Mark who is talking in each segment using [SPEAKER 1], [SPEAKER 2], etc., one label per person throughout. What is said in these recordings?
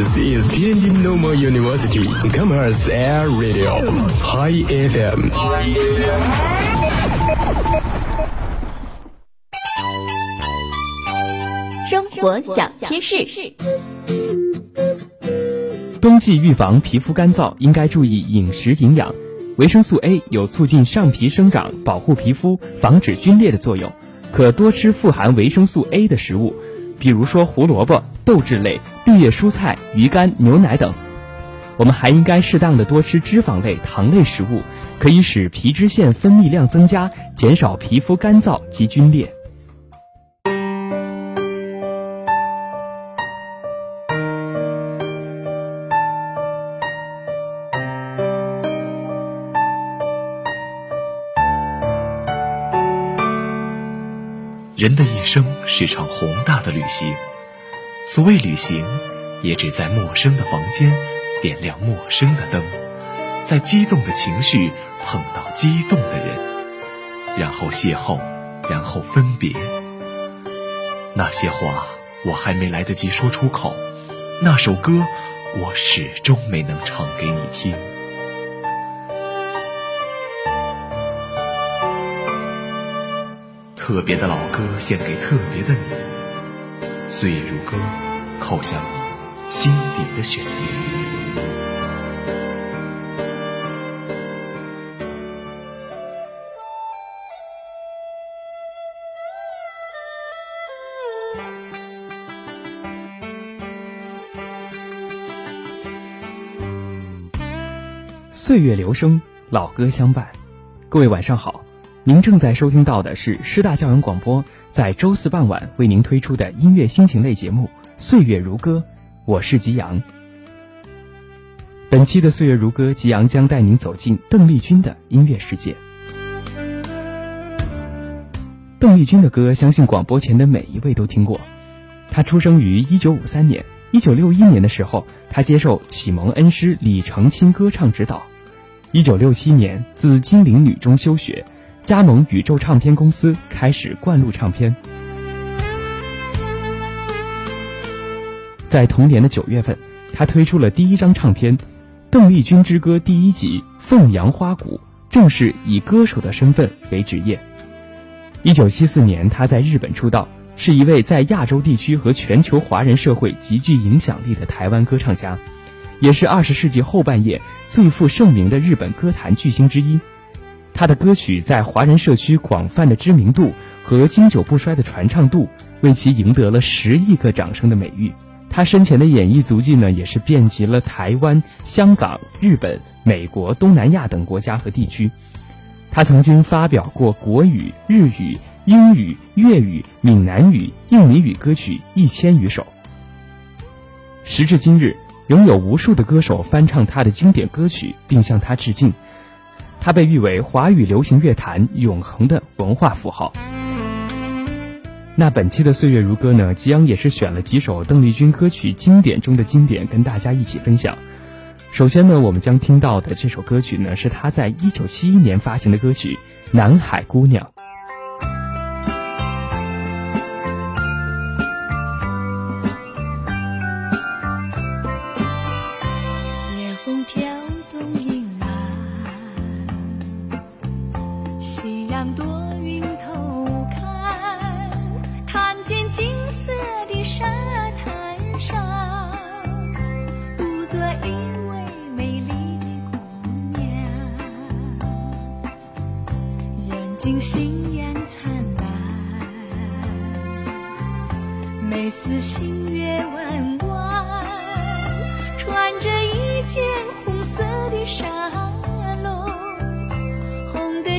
[SPEAKER 1] This is Tianjin Normal University Commerce Air Radio High FM。
[SPEAKER 2] 生活小贴士。
[SPEAKER 3] 冬季预防皮肤干燥，应该注意饮食营养。维生素 A 有促进上皮生长、保护皮肤、防止皲裂的作用，可多吃富含维生素 A 的食物，比如说胡萝卜、豆制类、绿叶蔬菜、鱼干、牛奶等。我们还应该适当的多吃脂肪类、糖类食物，可以使皮脂腺分泌量增加，减少皮肤干燥及皲裂。
[SPEAKER 4] 人的一生是场宏大的旅行，所谓旅行，也只在陌生的房间点亮陌生的灯，在激动的情绪碰到激动的人，然后邂逅，然后分别。那些话我还没来得及说出口，那首歌我始终没能唱给你听。特别的老歌献给特别的你，岁月如歌，扣响你心底的旋律。
[SPEAKER 3] 岁月流声，老歌相伴。各位晚上好，您正在收听到的是师大校园广播在周四傍晚为您推出的音乐心情类节目《岁月如歌》，我是吉阳。本期的《岁月如歌》，吉阳将带您走进邓丽君的音乐世界。邓丽君的歌，相信广播前的每一位都听过。她出生于一九五三年，一九六一年的时候，她接受启蒙恩师李成钦歌唱指导。一九六七年，自金陵女中休学，加盟宇宙唱片公司，开始灌录唱片。在同年的九月份，他推出了第一张唱片《邓丽君之歌》第一集《凤阳花鼓》，正式以歌手的身份为职业。一九七四年，他在日本出道，是一位在亚洲地区和全球华人社会极具影响力的台湾歌唱家。也是二十世纪后半叶最负盛名的日本歌坛巨星之一，他的歌曲在华人社区广泛的知名度和经久不衰的传唱度，为其赢得了十亿个掌声的美誉。他生前的演艺足迹呢，也是遍及了台湾、香港、日本、美国、东南亚等国家和地区。他曾经发表过国语、日语、英语、粤语、闽南语、印尼语歌曲一千余首。时至今日。拥有无数的歌手翻唱他的经典歌曲，并向他致敬。他被誉为华语流行乐坛永恒的文化符号。那本期的岁月如歌呢，吉阳也是选了几首邓丽君歌曲经典中的经典，跟大家一起分享。首先呢，我们将听到的这首歌曲呢，是她在一九七一年发行的歌曲《南海姑娘》。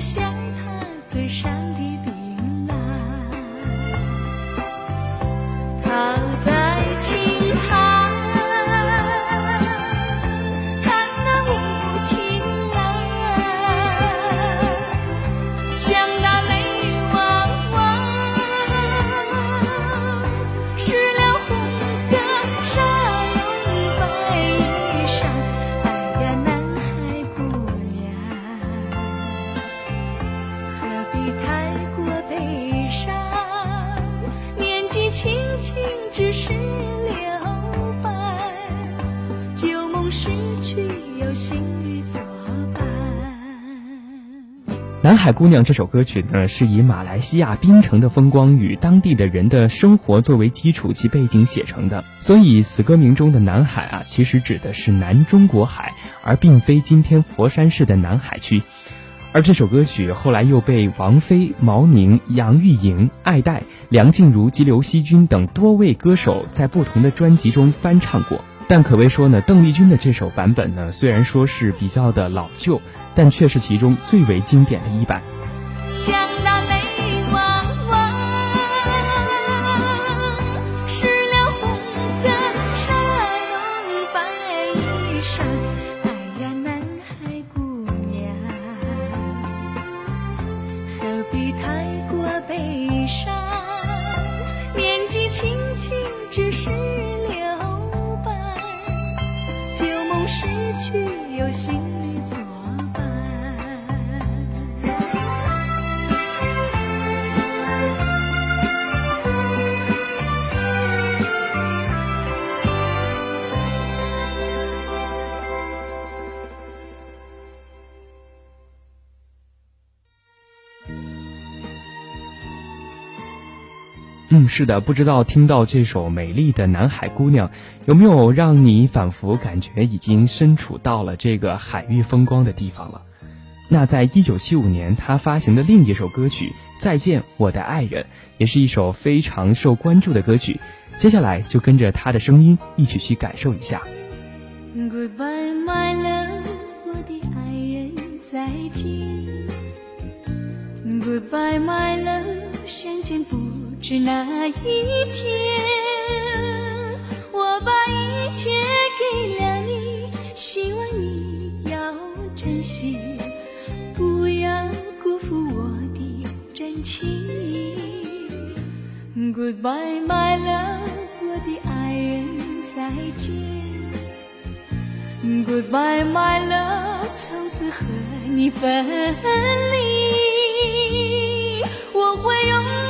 [SPEAKER 5] 下
[SPEAKER 3] 南海姑娘》这首歌曲呢，是以马来西亚槟城的风光与当地的人的生活作为基础及背景写成的，所以此歌名中的南海啊，其实指的是南中国海，而并非今天佛山市的南海区。而这首歌曲后来又被王菲、毛宁、杨钰莹、艾黛、梁静茹及刘惜君等多位歌手在不同的专辑中翻唱过。但可谓说呢，邓丽君的这首版本呢，虽然说是比较的老旧，但却是其中最为经典的一版。嗯，是的，不知道听到这首美丽的南海姑娘，有没有让你仿佛感觉已经身处到了这个海域风光的地方了？那在一九七五年，他发行的另一首歌曲《再见我的爱人》，也是一首非常受关注的歌曲。接下来就跟着他的声音一起去感受一下。
[SPEAKER 5] Goodbye, my love，我的爱人，再见。Goodbye, my love，相见不。是那一天，我把一切给了你，希望你要珍惜，不要辜负我的真情。Goodbye, my love，我的爱人，再见。Goodbye, my love，从此和你分离，我会永。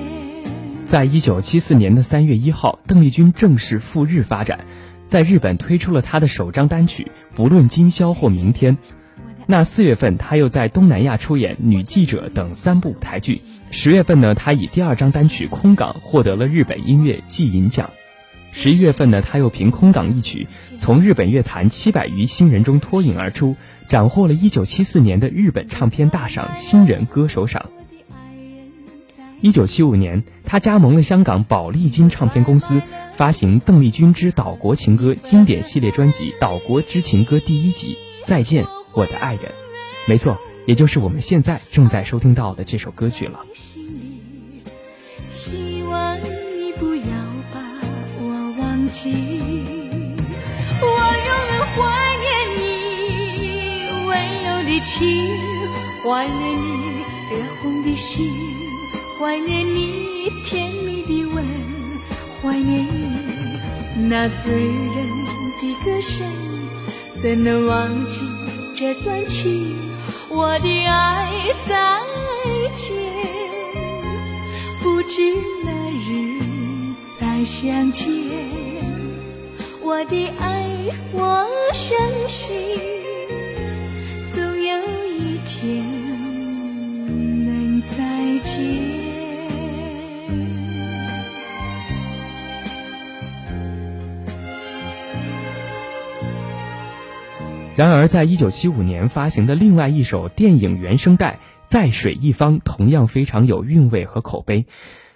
[SPEAKER 3] 在一九七四年的三月一号，邓丽君正式赴日发展，在日本推出了她的首张单曲《不论今宵或明天》。那四月份，她又在东南亚出演《女记者》等三部舞台剧。十月份呢，她以第二张单曲《空港》获得了日本音乐季银奖。十一月份呢，她又凭《空港》一曲，从日本乐坛七百余新人中脱颖而出，斩获了一九七四年的日本唱片大赏新人歌手赏。一九七五年，他加盟了香港宝丽金唱片公司，发行《邓丽君之岛国情歌》经典系列专辑《岛国之情歌》第一集《再见，我的爱人》。没错，也就是我们现在正在收听到的这首歌曲了。
[SPEAKER 5] 希望你不要把我忘记，我永远怀念你温柔的情，怀念你热红的心。怀念你甜蜜的吻，怀念你那醉人的歌声，怎能忘记这段情？我的爱，再见，不知哪日再相见。我的爱，我相信，总有一天能再
[SPEAKER 3] 然而，在一九七五年发行的另外一首电影原声带《在水一方》同样非常有韵味和口碑。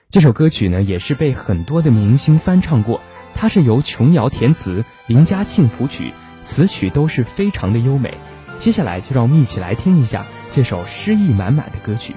[SPEAKER 3] 这首歌曲呢，也是被很多的明星翻唱过。它是由琼瑶填词，林嘉庆谱曲，词曲都是非常的优美。接下来，就让我们一起来听一下这首诗意满满的歌曲。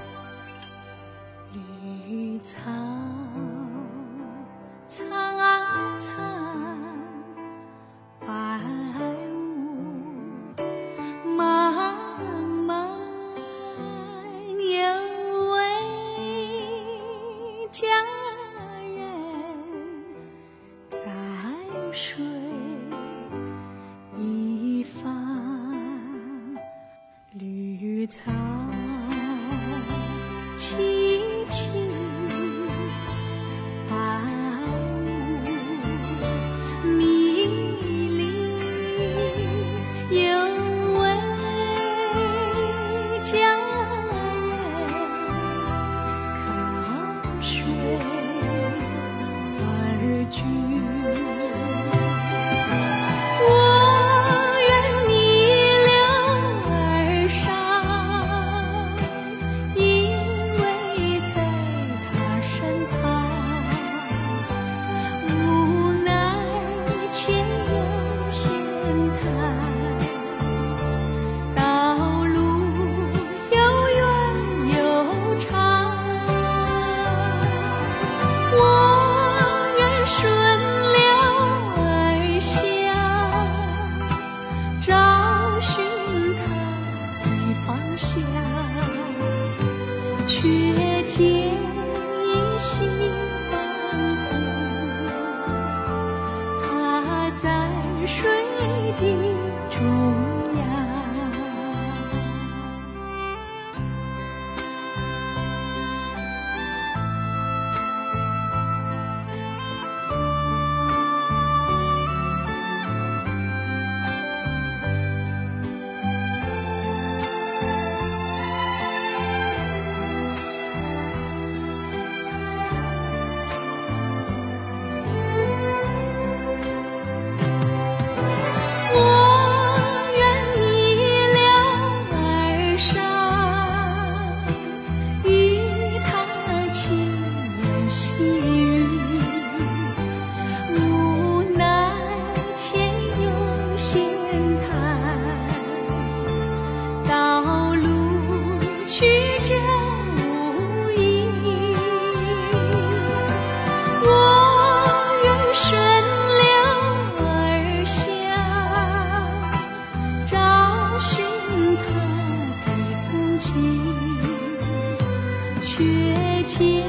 [SPEAKER 5] 一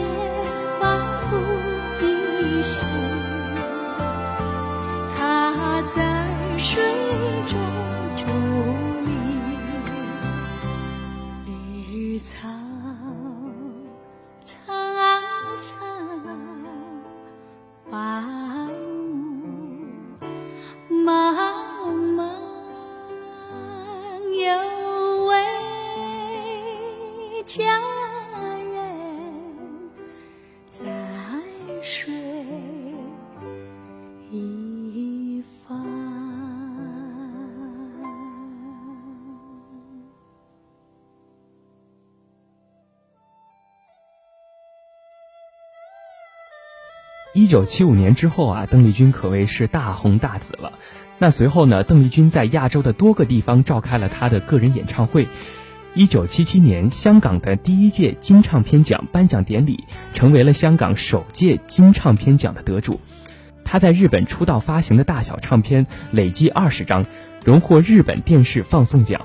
[SPEAKER 3] 一九七五年之后啊，邓丽君可谓是大红大紫了。那随后呢，邓丽君在亚洲的多个地方召开了她的个人演唱会。一九七七年，香港的第一届金唱片奖颁奖典礼，成为了香港首届金唱片奖的得主。她在日本出道发行的大小唱片累计二十张，荣获日本电视放送奖。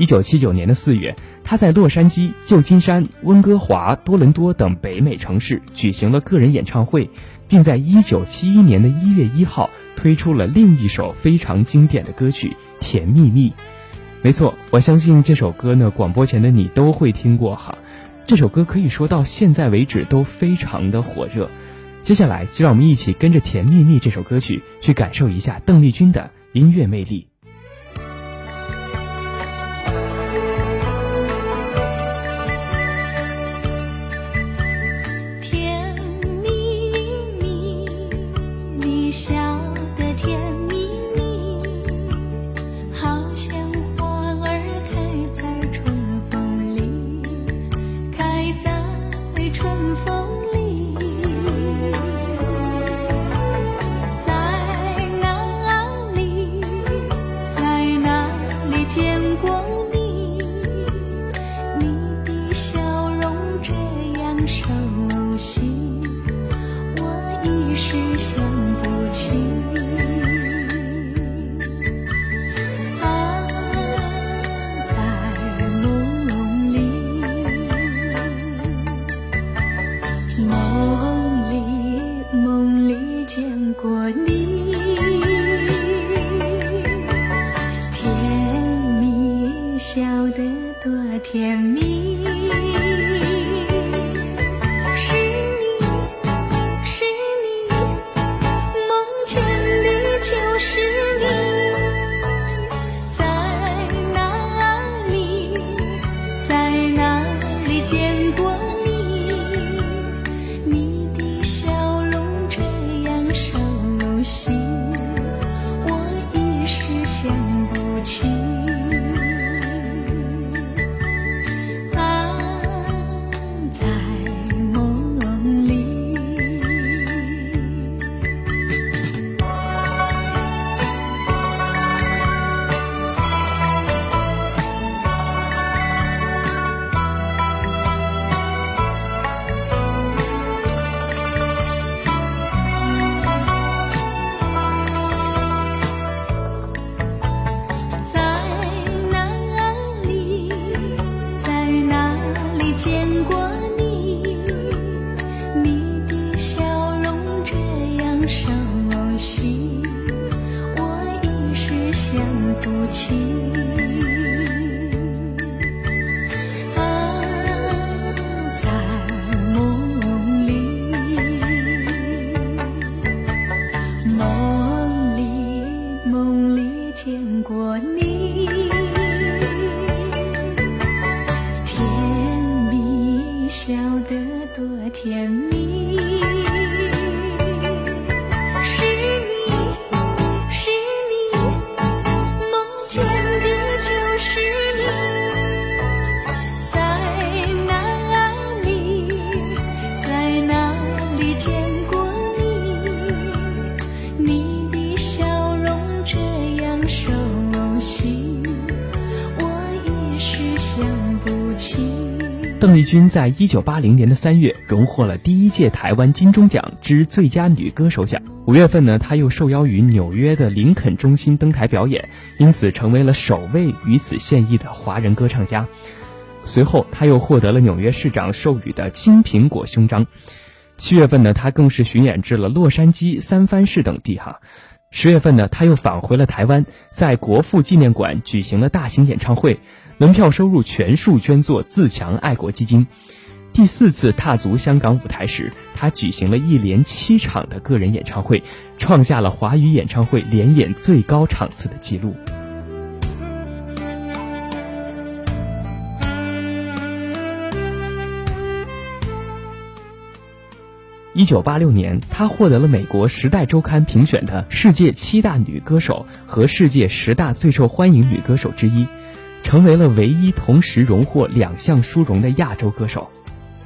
[SPEAKER 3] 一九七九年的四月，他在洛杉矶、旧金山、温哥华、多伦多等北美城市举行了个人演唱会，并在一九七一年的一月一号推出了另一首非常经典的歌曲《甜蜜蜜》。没错，我相信这首歌呢，广播前的你都会听过哈。这首歌可以说到现在为止都非常的火热。接下来，就让我们一起跟着《甜蜜蜜》这首歌曲去感受一下邓丽君的音乐魅力。丽君在一九八零年的三月荣获了第一届台湾金钟奖之最佳女歌手奖。五月份呢，她又受邀于纽约的林肯中心登台表演，因此成为了首位于此献艺的华人歌唱家。随后，她又获得了纽约市长授予的金苹果胸章。七月份呢，她更是巡演至了洛杉矶、三藩市等地哈。十月份呢，他又返回了台湾，在国父纪念馆举行了大型演唱会，门票收入全数捐作自强爱国基金。第四次踏足香港舞台时，他举行了一连七场的个人演唱会，创下了华语演唱会连演最高场次的纪录。一九八六年，她获得了美国《时代周刊》评选的世界七大女歌手和世界十大最受欢迎女歌手之一，成为了唯一同时荣获两项殊荣的亚洲歌手。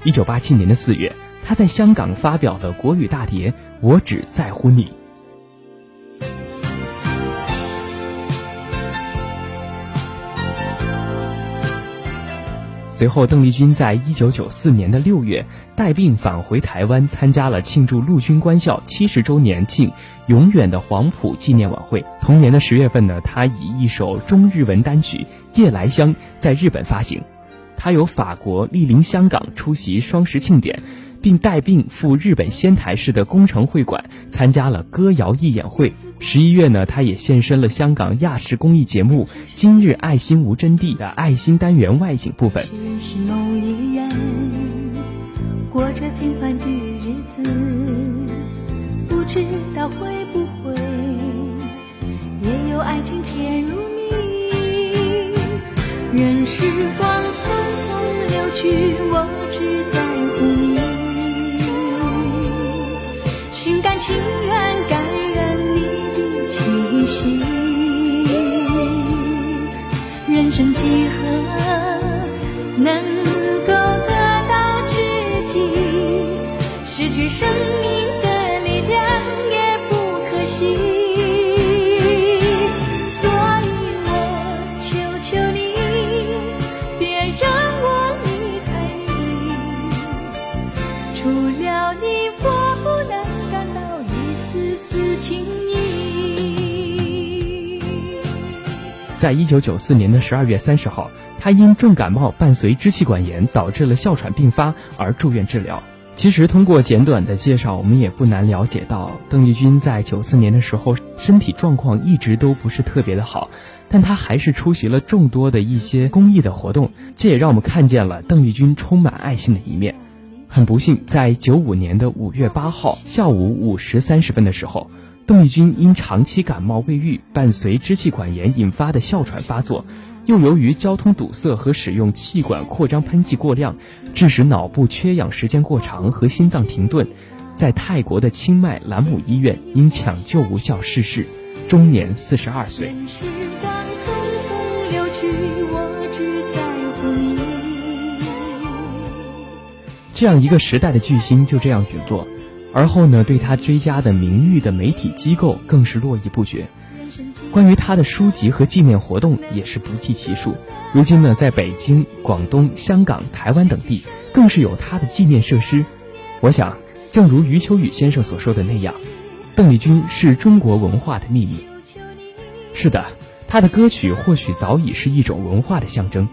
[SPEAKER 3] 一九八七年的四月，她在香港发表了国语大碟《我只在乎你》。随后，邓丽君在一九九四年的六月带病返回台湾，参加了庆祝陆军官校七十周年庆“永远的黄埔”纪念晚会。同年的十月份呢，她以一首中日文单曲《夜来香》在日本发行。她由法国莅临香港出席双十庆典，并带病赴日本仙台市的工程会馆参加了歌谣义演会。十一月呢，他也现身了香港亚视公益节目《今日爱心无真谛》的爱心单元外景部分。
[SPEAKER 5] 认识某一人，过着平凡的日子，不知道会不会也有爱情甜如蜜。任时光匆匆流去，我只在心甘情愿感染你的气息。人生几何
[SPEAKER 3] 在一九九四年的十二月三十号，他因重感冒伴随支气管炎导致了哮喘并发而住院治疗。其实通过简短的介绍，我们也不难了解到，邓丽君在九四年的时候身体状况一直都不是特别的好，但她还是出席了众多的一些公益的活动，这也让我们看见了邓丽君充满爱心的一面。很不幸，在九五年的五月八号下午五时三十分的时候，邓丽君因长期感冒未愈，伴随支气管炎引发的哮喘发作，又由于交通堵塞和使用气管扩张喷剂过量，致使脑部缺氧时间过长和心脏停顿，在泰国的清迈兰姆医院因抢救无效逝世，终年四十二岁。这样一个时代的巨星就这样陨落，而后呢，对他追加的名誉的媒体机构更是络绎不绝。关于他的书籍和纪念活动也是不计其数。如今呢，在北京、广东、香港、台湾等地，更是有他的纪念设施。我想，正如余秋雨先生所说的那样，邓丽君是中国文化的秘密。是的，她的歌曲或许早已是一种文化的象征。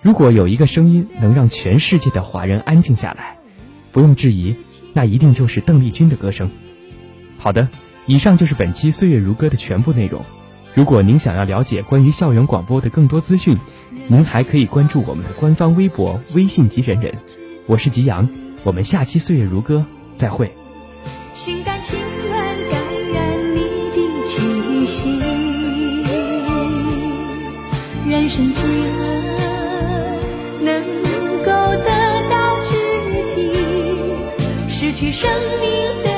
[SPEAKER 3] 如果有一个声音能让全世界的华人安静下来，不用质疑，那一定就是邓丽君的歌声。好的，以上就是本期《岁月如歌》的全部内容。如果您想要了解关于校园广播的更多资讯，您还可以关注我们的官方微博、微信及人人。我是吉阳，我们下期《岁月如歌》再会。
[SPEAKER 5] 心甘情愿感染你的气息，人生几何？失去生命的